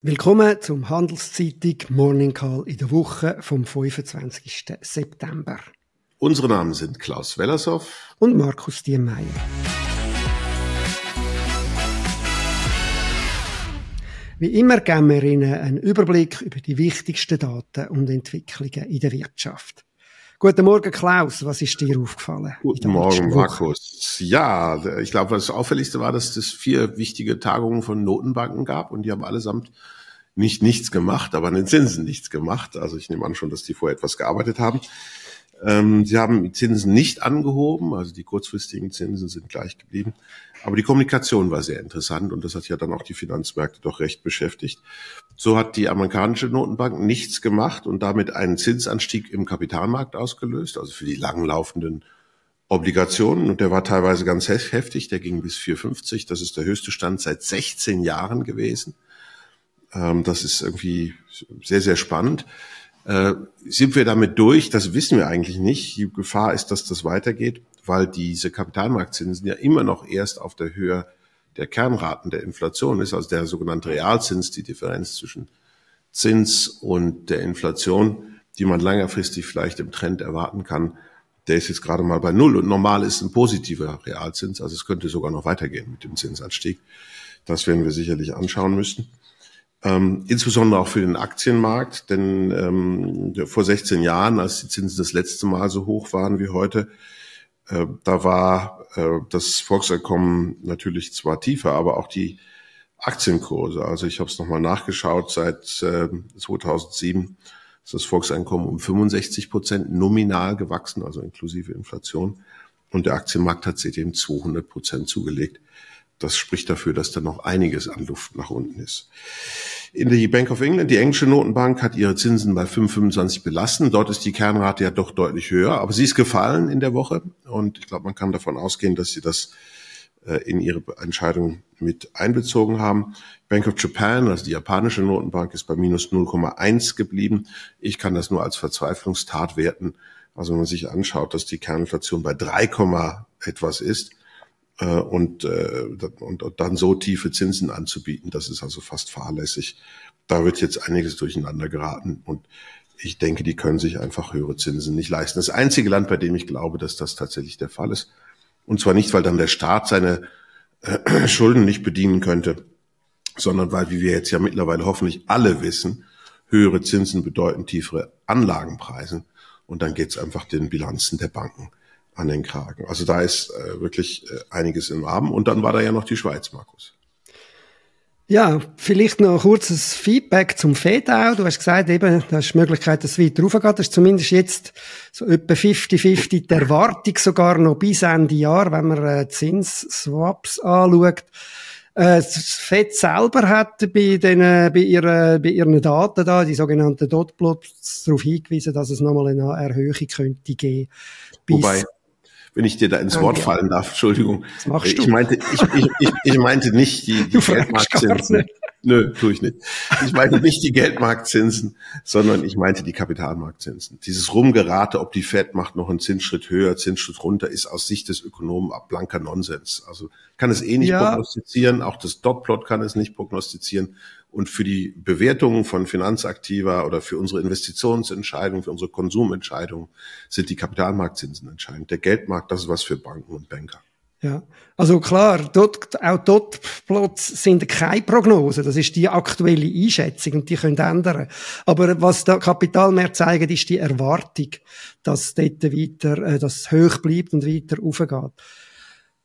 Willkommen zum Handelszeitung Morning Call in der Woche vom 25. September. Unsere Namen sind Klaus Wellershoff und Markus Diemeyer. Wie immer geben wir Ihnen einen Überblick über die wichtigsten Daten und Entwicklungen in der Wirtschaft. Guten Morgen, Klaus. Was ist dir aufgefallen? Guten Morgen, Markus. Ja, ich glaube, das Auffälligste war, dass es vier wichtige Tagungen von Notenbanken gab und die haben allesamt nicht nichts gemacht, aber an den Zinsen nichts gemacht. Also ich nehme an schon, dass die vorher etwas gearbeitet haben. Ähm, sie haben die Zinsen nicht angehoben, also die kurzfristigen Zinsen sind gleich geblieben. Aber die Kommunikation war sehr interessant und das hat ja dann auch die Finanzmärkte doch recht beschäftigt. So hat die amerikanische Notenbank nichts gemacht und damit einen Zinsanstieg im Kapitalmarkt ausgelöst, also für die langlaufenden Obligationen. Und der war teilweise ganz heftig, der ging bis 4,50. Das ist der höchste Stand seit 16 Jahren gewesen. Ähm, das ist irgendwie sehr, sehr spannend. Äh, sind wir damit durch? Das wissen wir eigentlich nicht. Die Gefahr ist, dass das weitergeht, weil diese Kapitalmarktzinsen ja immer noch erst auf der Höhe der Kernraten der Inflation ist, also der sogenannte Realzins, die Differenz zwischen Zins und der Inflation, die man längerfristig vielleicht im Trend erwarten kann, der ist jetzt gerade mal bei Null und normal ist ein positiver Realzins, also es könnte sogar noch weitergehen mit dem Zinsanstieg. Das werden wir sicherlich anschauen müssen. Ähm, insbesondere auch für den Aktienmarkt, denn ähm, vor 16 Jahren, als die Zinsen das letzte Mal so hoch waren wie heute, da war äh, das Volkseinkommen natürlich zwar tiefer, aber auch die Aktienkurse. Also ich habe es nochmal nachgeschaut, seit äh, 2007 ist das Volkseinkommen um 65 Prozent nominal gewachsen, also inklusive Inflation. Und der Aktienmarkt hat seitdem 200 Prozent zugelegt das spricht dafür, dass da noch einiges an Luft nach unten ist. In der Bank of England, die englische Notenbank, hat ihre Zinsen bei 5,25 belassen. Dort ist die Kernrate ja doch deutlich höher, aber sie ist gefallen in der Woche und ich glaube, man kann davon ausgehen, dass sie das äh, in ihre Entscheidung mit einbezogen haben. Bank of Japan, also die japanische Notenbank, ist bei minus 0,1 geblieben. Ich kann das nur als Verzweiflungstat werten. Also wenn man sich anschaut, dass die Kerninflation bei 3, etwas ist, und, äh, und, und dann so tiefe Zinsen anzubieten, das ist also fast fahrlässig. Da wird jetzt einiges durcheinander geraten und ich denke, die können sich einfach höhere Zinsen nicht leisten. Das einzige Land, bei dem ich glaube, dass das tatsächlich der Fall ist. Und zwar nicht, weil dann der Staat seine äh, Schulden nicht bedienen könnte, sondern weil, wie wir jetzt ja mittlerweile hoffentlich alle wissen, höhere Zinsen bedeuten tiefere Anlagenpreise. Und dann geht es einfach den Bilanzen der Banken an den Kragen. Also da ist äh, wirklich äh, einiges im Armen. Und dann war da ja noch die Schweiz, Markus. Ja, vielleicht noch ein kurzes Feedback zum Fed auch. Du hast gesagt, eben, da ist die Möglichkeit, dass es weiter raufgeht. Das ist zumindest jetzt so etwa 50-50 die Erwartung sogar noch bis Ende Jahr, wenn man äh, Zinsswaps anschaut. Äh, das Fed selber hat bei, den, bei, ihrer, bei ihren Daten da, die sogenannten Dotplots, darauf hingewiesen, dass es nochmal eine Erhöhung könnte geben. Wobei, wenn ich dir da ins Wort fallen darf, Entschuldigung. Was machst ich du? meinte, ich, ich, ich, ich meinte nicht die, die Geldmarktzinsen. Nö, tue ich nicht. Ich meinte nicht die Geldmarktzinsen, sondern ich meinte die Kapitalmarktzinsen. Dieses Rumgerate, ob die Fed macht noch einen Zinsschritt höher, Zinsschritt runter, ist aus Sicht des Ökonomen blanker Nonsens. Also kann es eh nicht ja. prognostizieren, auch das Dotplot kann es nicht prognostizieren. Und für die Bewertungen von Finanzaktiva oder für unsere Investitionsentscheidungen, für unsere Konsumentscheidungen sind die Kapitalmarktzinsen entscheidend. Der Geldmarkt, das ist was für Banken und Banker. Ja, also klar, dort, auch dort Plots sind keine Prognosen. Das ist die aktuelle Einschätzung und die können ändern. Aber was der Kapitalmärkte zeigen, ist die Erwartung, dass dort weiter, äh, dass es hoch bleibt und weiter aufgeht.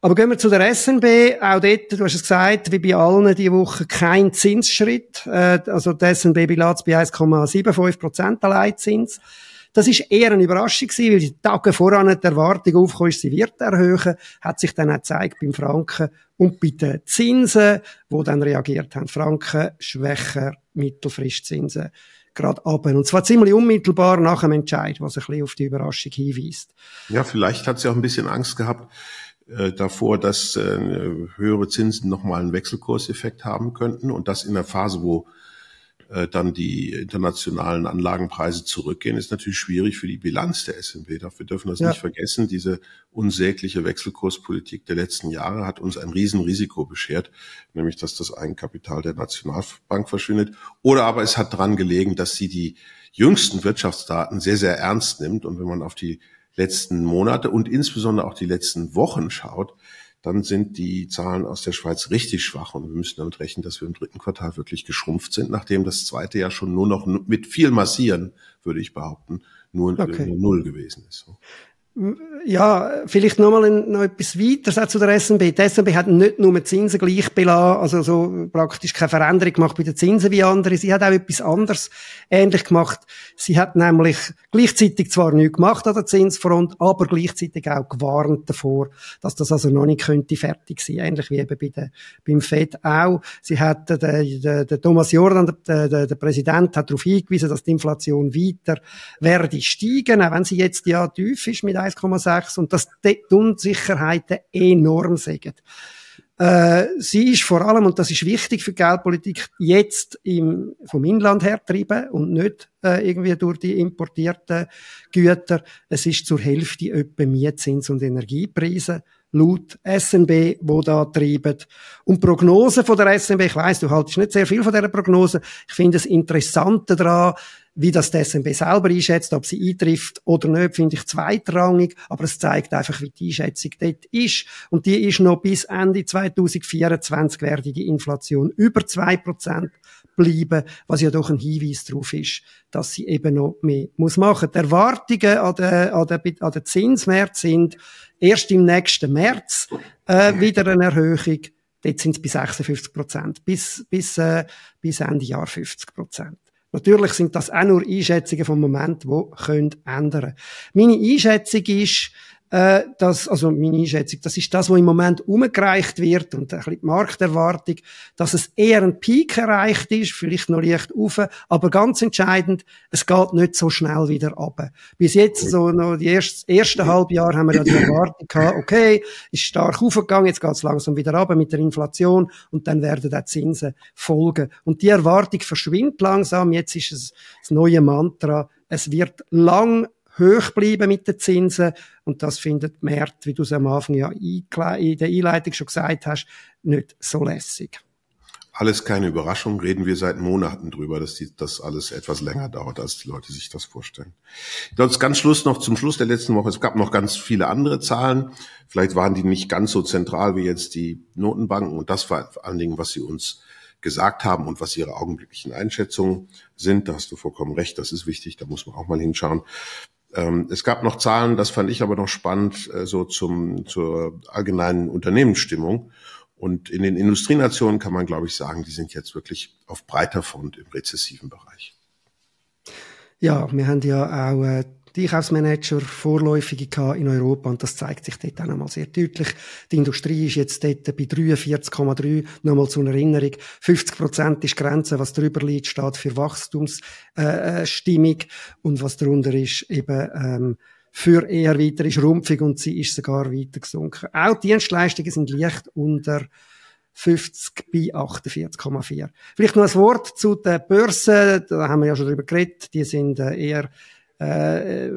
Aber gehen wir zu der SNB. Auch dort, du hast es gesagt, wie bei allen diese Woche kein Zinsschritt. Äh, also die SNB-Bilanz bei 1,75 Prozent Leitzins. Das ist eher eine Überraschung gewesen, weil die Tage voran die Erwartung aufgekommen ist, sie wird erhöhen, hat sich dann auch gezeigt beim Franken und bei den Zinsen, wo dann reagiert haben. Franken schwächer, Mittelfristzinsen gerade ab. Und zwar ziemlich unmittelbar nach dem Entscheid, was ein bisschen auf die Überraschung hinweist. Ja, vielleicht hat sie auch ein bisschen Angst gehabt, äh, davor, dass äh, höhere Zinsen nochmal einen Wechselkurseffekt haben könnten und das in der Phase, wo äh, dann die internationalen Anlagenpreise zurückgehen, ist natürlich schwierig für die Bilanz der SNB. Wir dürfen das ja. nicht vergessen. Diese unsägliche Wechselkurspolitik der letzten Jahre hat uns ein Riesenrisiko beschert, nämlich dass das Eigenkapital der Nationalbank verschwindet. Oder aber es hat daran gelegen, dass sie die jüngsten Wirtschaftsdaten sehr, sehr ernst nimmt. Und wenn man auf die letzten Monate und insbesondere auch die letzten Wochen schaut, dann sind die Zahlen aus der Schweiz richtig schwach und wir müssen damit rechnen, dass wir im dritten Quartal wirklich geschrumpft sind, nachdem das zweite ja schon nur noch mit viel Massieren, würde ich behaupten, nur, okay. nur null gewesen ist. Ja, vielleicht nochmal noch etwas weiter auch zu der SNB. Die SNB hat nicht nur mit Zinsen gleich belassen, also so praktisch keine Veränderung gemacht bei den Zinsen wie andere. Sie hat auch etwas anderes ähnlich gemacht. Sie hat nämlich gleichzeitig zwar nichts gemacht an der Zinsfront, aber gleichzeitig auch gewarnt davor, dass das also noch nicht könnte fertig sein. Ähnlich wie eben bei der, beim FED auch. Sie hat, der, der, der Thomas Jordan, der, der, der Präsident, hat darauf hingewiesen, dass die Inflation weiter werde steigen, auch wenn sie jetzt ja tief ist mit 1,6 und dass die Unsicherheiten enorm sind. Äh, sie ist vor allem, und das ist wichtig für die Geldpolitik, jetzt im, vom Inland her getrieben und nicht äh, irgendwie durch die importierten Güter. Es ist zur Hälfte etwa Mietzins und Energiepreise laut SNB, wo da treiben. Und Prognosen von der SNB, ich weiß, du haltest nicht sehr viel von dieser Prognose. Ich finde es Interessante daran, wie das die SNB selber einschätzt, ob sie eintrifft oder nicht, finde ich zweitrangig, aber es zeigt einfach, wie die Einschätzung dort ist. Und die ist noch bis Ende 2024 werde die Inflation über zwei Prozent bleiben, was ja doch ein Hinweis darauf ist, dass sie eben noch mehr muss machen. Die Erwartungen an den, an den, an den Zinsmärkten sind erst im nächsten März äh, wieder eine Erhöhung. Dort sind es bis 56 Prozent, bis, bis, äh, bis Ende Jahr 50 Prozent. Natürlich sind das auch nur Einschätzungen vom Moment, die können ändern. Meine Einschätzung ist, äh, das, also meine Einschätzung, das ist das, was im Moment umgereicht wird und ein bisschen die Markterwartung, dass es eher ein Peak erreicht ist, vielleicht noch leicht auf, aber ganz entscheidend, es geht nicht so schnell wieder ab. Bis jetzt, so noch die ersten, ersten Halbjahr haben wir ja die Erwartung gehabt, okay, ist stark aufgegangen, jetzt geht es langsam wieder ab mit der Inflation und dann werden die Zinsen folgen. Und die Erwartung verschwindet langsam, jetzt ist es das neue Mantra, es wird lang hoch bleiben mit den Zinsen. Und das findet März, wie du es am Anfang ja in der Einleitung schon gesagt hast, nicht so lässig. Alles keine Überraschung, reden wir seit Monaten drüber, dass die, das alles etwas länger dauert, als die Leute sich das vorstellen. Ich glaube, ganz Schluss noch zum Schluss der letzten Woche. Es gab noch ganz viele andere Zahlen. Vielleicht waren die nicht ganz so zentral wie jetzt die Notenbanken. Und das war vor allen Dingen, was sie uns gesagt haben und was ihre augenblicklichen Einschätzungen sind. Da hast du vollkommen recht. Das ist wichtig. Da muss man auch mal hinschauen. Ähm, es gab noch Zahlen, das fand ich aber noch spannend, äh, so zum, zur allgemeinen Unternehmensstimmung. Und in den Industrienationen kann man, glaube ich, sagen, die sind jetzt wirklich auf breiter Front im rezessiven Bereich. Ja, wir haben ja auch äh, die Einkaufsmanager vorläufige in Europa und das zeigt sich dort auch nochmal sehr deutlich. Die Industrie ist jetzt dort bei 43,3, nochmal zur Erinnerung. 50 Prozent ist Grenze, was drüber liegt, steht für Wachstumsstimmung äh, und was darunter ist eben ähm, für eher weitere Schrumpfung und sie ist sogar weiter gesunken. Auch Dienstleistungen sind leicht unter 50 bei 48,4. Vielleicht noch ein Wort zu den Börsen, da haben wir ja schon drüber geredet, die sind äh, eher äh,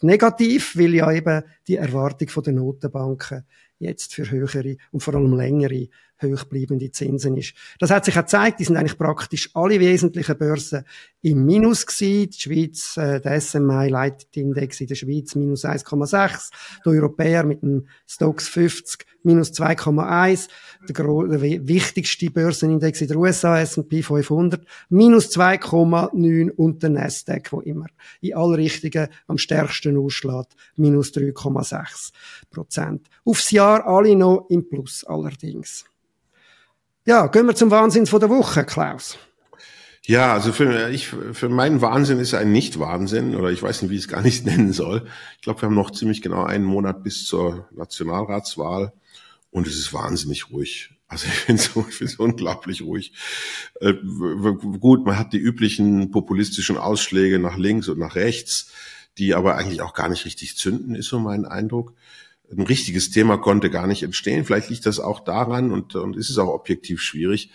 negativ, weil ja eben die Erwartung von den Notenbanken jetzt für höhere und vor allem längere hochbleibende Zinsen ist. Das hat sich auch gezeigt, die sind eigentlich praktisch alle wesentlichen Börsen im Minus gewesen. Die Schweiz, äh, der SMI Leitindex in der Schweiz minus 1,6, die Europäer mit dem Stocks 50 minus 2,1, der, der wichtigste Börsenindex in der USA, S&P 500, minus 2,9 und der Nasdaq, wo immer in alle Richtungen am stärksten ausschlägt, minus 3,6 Prozent. Aufs Jahr alle noch im Plus allerdings. Ja, gehen wir zum Wahnsinn von der Woche, Klaus. Ja, also für, ich, für meinen Wahnsinn ist ein Nicht-Wahnsinn oder ich weiß nicht, wie ich es gar nicht nennen soll. Ich glaube, wir haben noch ziemlich genau einen Monat bis zur Nationalratswahl und es ist wahnsinnig ruhig. Also ich finde es unglaublich ruhig. Äh, gut, man hat die üblichen populistischen Ausschläge nach links und nach rechts, die aber eigentlich auch gar nicht richtig zünden, ist so mein Eindruck ein richtiges Thema konnte gar nicht entstehen. Vielleicht liegt das auch daran und, und ist es auch objektiv schwierig,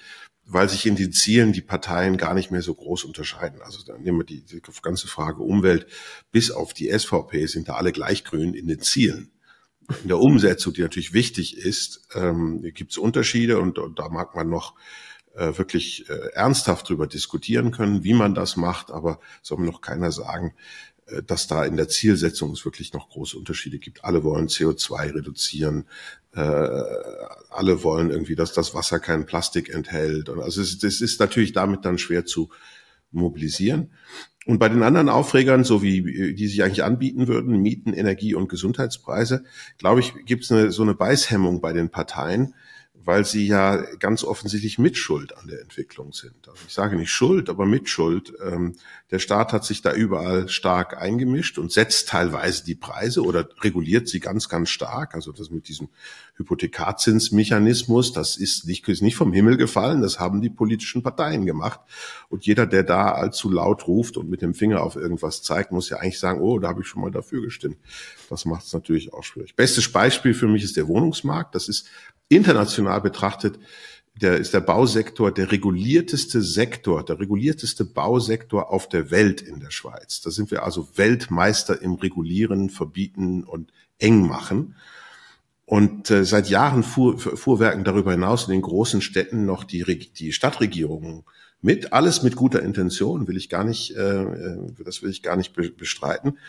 weil sich in den Zielen die Parteien gar nicht mehr so groß unterscheiden. Also dann nehmen wir die, die ganze Frage Umwelt bis auf die SVP sind da alle gleich grün in den Zielen. In der Umsetzung, die natürlich wichtig ist, ähm, gibt es Unterschiede und, und, da mag man noch äh, wirklich äh, ernsthaft drüber diskutieren können, wie man das macht, aber soll mir noch keiner sagen, äh, dass da in der Zielsetzung es wirklich noch große Unterschiede gibt. Alle wollen CO2 reduzieren, äh, alle wollen irgendwie, dass das Wasser kein Plastik enthält. Und also es, das ist natürlich damit dann schwer zu mobilisieren. Und bei den anderen Aufregern, so wie die sich eigentlich anbieten würden, Mieten, Energie und Gesundheitspreise, glaube ich, gibt es so eine Beißhemmung bei den Parteien, weil sie ja ganz offensichtlich Mitschuld an der Entwicklung sind. Also ich sage nicht Schuld, aber Mitschuld. Ähm, der Staat hat sich da überall stark eingemischt und setzt teilweise die Preise oder reguliert sie ganz, ganz stark. Also das mit diesem Hypothekarzinsmechanismus, das ist nicht, ist nicht vom Himmel gefallen, das haben die politischen Parteien gemacht. Und jeder, der da allzu laut ruft und mit dem Finger auf irgendwas zeigt, muss ja eigentlich sagen, oh, da habe ich schon mal dafür gestimmt. Das macht es natürlich auch schwierig. Bestes Beispiel für mich ist der Wohnungsmarkt. Das ist international betrachtet, der ist der Bausektor der regulierteste Sektor, der regulierteste Bausektor auf der Welt in der Schweiz. Da sind wir also Weltmeister im Regulieren, Verbieten und eng machen. Und äh, seit Jahren fuhr, fuhrwerken darüber hinaus in den großen Städten noch die, die Stadtregierungen mit, alles mit guter Intention, will ich gar nicht, äh, äh das will ich gar nicht bestreiten.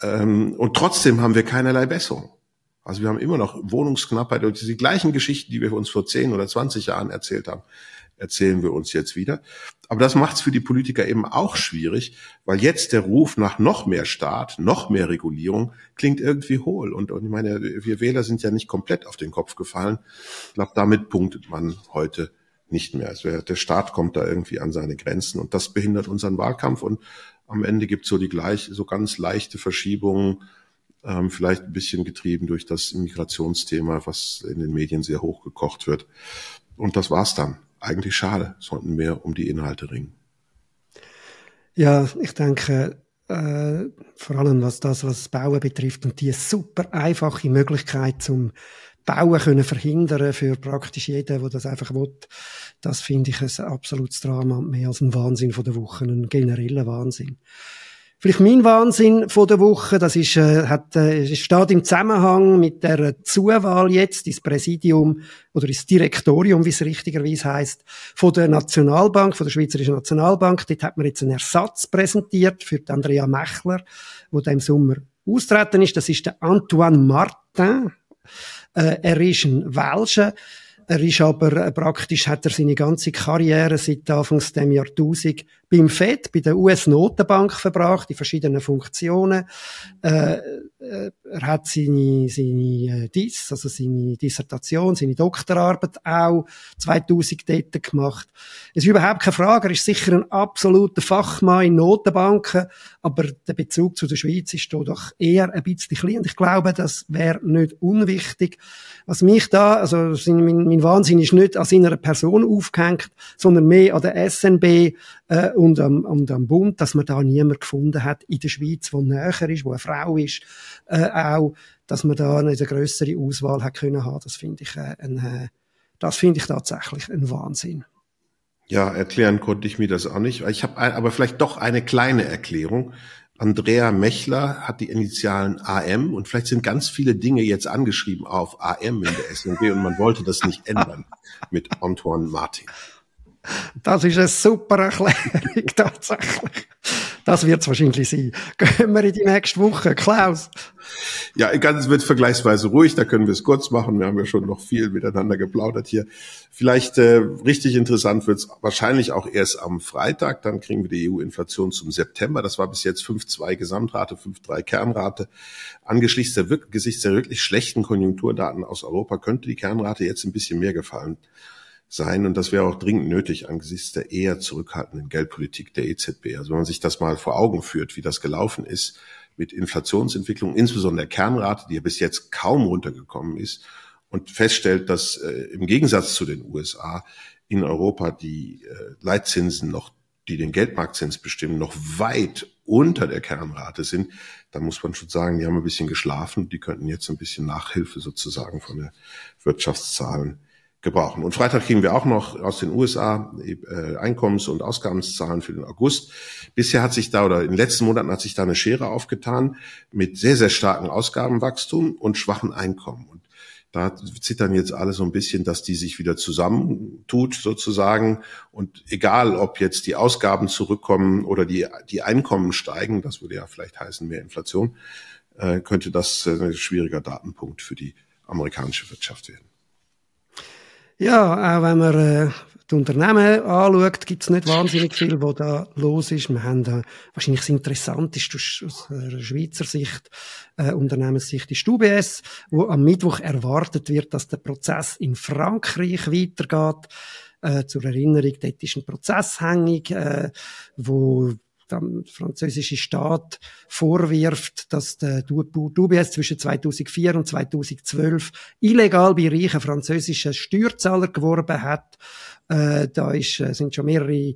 Ähm, und trotzdem haben wir keinerlei Besserung. Also wir haben immer noch Wohnungsknappheit und die gleichen Geschichten, die wir uns vor 10 oder 20 Jahren erzählt haben, erzählen wir uns jetzt wieder. Aber das macht es für die Politiker eben auch schwierig, weil jetzt der Ruf nach noch mehr Staat, noch mehr Regulierung klingt irgendwie hohl. Und, und ich meine, wir Wähler sind ja nicht komplett auf den Kopf gefallen. Ich glaube, damit punktet man heute nicht mehr. Also der Staat kommt da irgendwie an seine Grenzen und das behindert unseren Wahlkampf und am Ende gibt es so die gleich, so ganz leichte Verschiebungen ähm, vielleicht ein bisschen getrieben durch das Migrationsthema, was in den Medien sehr hochgekocht wird. Und das war's dann. Eigentlich schade, sollten mehr um die Inhalte ringen. Ja, ich denke, äh, vor allem was das, was das Bauen betrifft und die super einfache Möglichkeit zum Bauen können verhindern für praktisch jeden, der das einfach will, das finde ich ein absolutes Drama mehr als ein Wahnsinn von der Woche, ein genereller Wahnsinn. Vielleicht mein Wahnsinn von der Woche, das ist, äh, hat, äh, steht im Zusammenhang mit der Zuwahl jetzt ins Präsidium oder ins Direktorium, wie es richtigerweise heißt, von der Nationalbank, von der Schweizerischen Nationalbank. Dort hat man jetzt einen Ersatz präsentiert für Andrea Mechler, wo da im Sommer austreten ist. Das ist der Antoine Martin. Äh, er ist ein Welscher. Er ist aber äh, praktisch, hat er seine ganze Karriere seit Anfangs dem Jahrtausend beim FED, bei der US-Notenbank verbracht, in verschiedenen Funktionen. Äh, äh, er hat seine, seine äh, Diss, also seine Dissertation, seine Doktorarbeit auch 2000 dort gemacht. Es ist überhaupt keine Frage, er ist sicher ein absoluter Fachmann in Notenbanken, aber der Bezug zu der Schweiz ist da doch eher ein bisschen klein. Und ich glaube, das wäre nicht unwichtig. Was mich da, also mein, mein Wahnsinn ist nicht an seiner Person aufgehängt, sondern mehr an der SNB äh, und, am, und am Bund, dass man da niemand gefunden hat in der Schweiz, wo näher ist, wo eine Frau ist, äh, auch, dass man da eine größere Auswahl hat können haben. Das finde ich äh, äh, das finde ich tatsächlich ein Wahnsinn. Ja, erklären konnte ich mir das auch nicht. Ich habe aber vielleicht doch eine kleine Erklärung. Andrea Mechler hat die Initialen AM und vielleicht sind ganz viele Dinge jetzt angeschrieben auf AM in der SNB und man wollte das nicht ändern mit Antoine Martin. Das ist eine super Erklärung, tatsächlich. Das wird es wahrscheinlich sein. Gehen wir in die nächste Woche. Klaus. Ja, es wird vergleichsweise ruhig, da können wir es kurz machen. Wir haben ja schon noch viel miteinander geplaudert hier. Vielleicht äh, richtig interessant wird es wahrscheinlich auch erst am Freitag. Dann kriegen wir die EU-Inflation zum September. Das war bis jetzt 5,2 Gesamtrate, 5,3 Kernrate. Angesichts der, angesichts der wirklich schlechten Konjunkturdaten aus Europa könnte die Kernrate jetzt ein bisschen mehr gefallen sein. Und das wäre auch dringend nötig angesichts der eher zurückhaltenden Geldpolitik der EZB. Also wenn man sich das mal vor Augen führt, wie das gelaufen ist mit Inflationsentwicklung, insbesondere der Kernrate, die ja bis jetzt kaum runtergekommen ist, und feststellt, dass äh, im Gegensatz zu den USA in Europa die äh, Leitzinsen noch, die den Geldmarktzins bestimmen, noch weit unter der Kernrate sind, dann muss man schon sagen, die haben ein bisschen geschlafen. Die könnten jetzt ein bisschen Nachhilfe sozusagen von den Wirtschaftszahlen gebrauchen. Und Freitag kriegen wir auch noch aus den USA äh, Einkommens- und Ausgabenzahlen für den August. Bisher hat sich da oder in den letzten Monaten hat sich da eine Schere aufgetan mit sehr, sehr starkem Ausgabenwachstum und schwachen Einkommen. Und da zittern jetzt alle so ein bisschen, dass die sich wieder zusammentut sozusagen. Und egal, ob jetzt die Ausgaben zurückkommen oder die, die Einkommen steigen, das würde ja vielleicht heißen mehr Inflation, äh, könnte das äh, ein schwieriger Datenpunkt für die amerikanische Wirtschaft werden. Ja, auch wenn man äh, die Unternehmen anschaut, gibt es nicht wahnsinnig viel, was da los ist. Wir haben da, wahrscheinlich das Interessanteste aus einer Schweizer Sicht, äh, Unternehmenssicht ist UBS, wo am Mittwoch erwartet wird, dass der Prozess in Frankreich weitergeht. Äh, zur Erinnerung, dort ist ein Prozess hängig, äh, wo der französische Staat vorwirft, dass der UBS zwischen 2004 und 2012 illegal bei reichen französischen Steuerzahlern geworben hat. Äh, da ist, äh, sind schon mehrere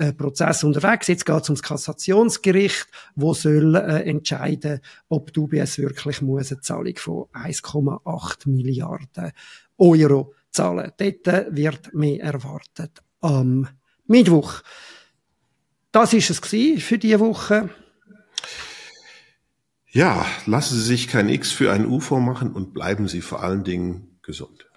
äh, Prozesse unterwegs. Jetzt geht es ums Kassationsgericht, wo soll äh, entscheiden, ob UBS wirklich muss eine Zahlung von 1,8 Milliarden Euro zahlen. Dort wird mehr erwartet am Mittwoch. Das ist es für diese Woche. Ja, lassen Sie sich kein X für ein U vormachen und bleiben Sie vor allen Dingen gesund.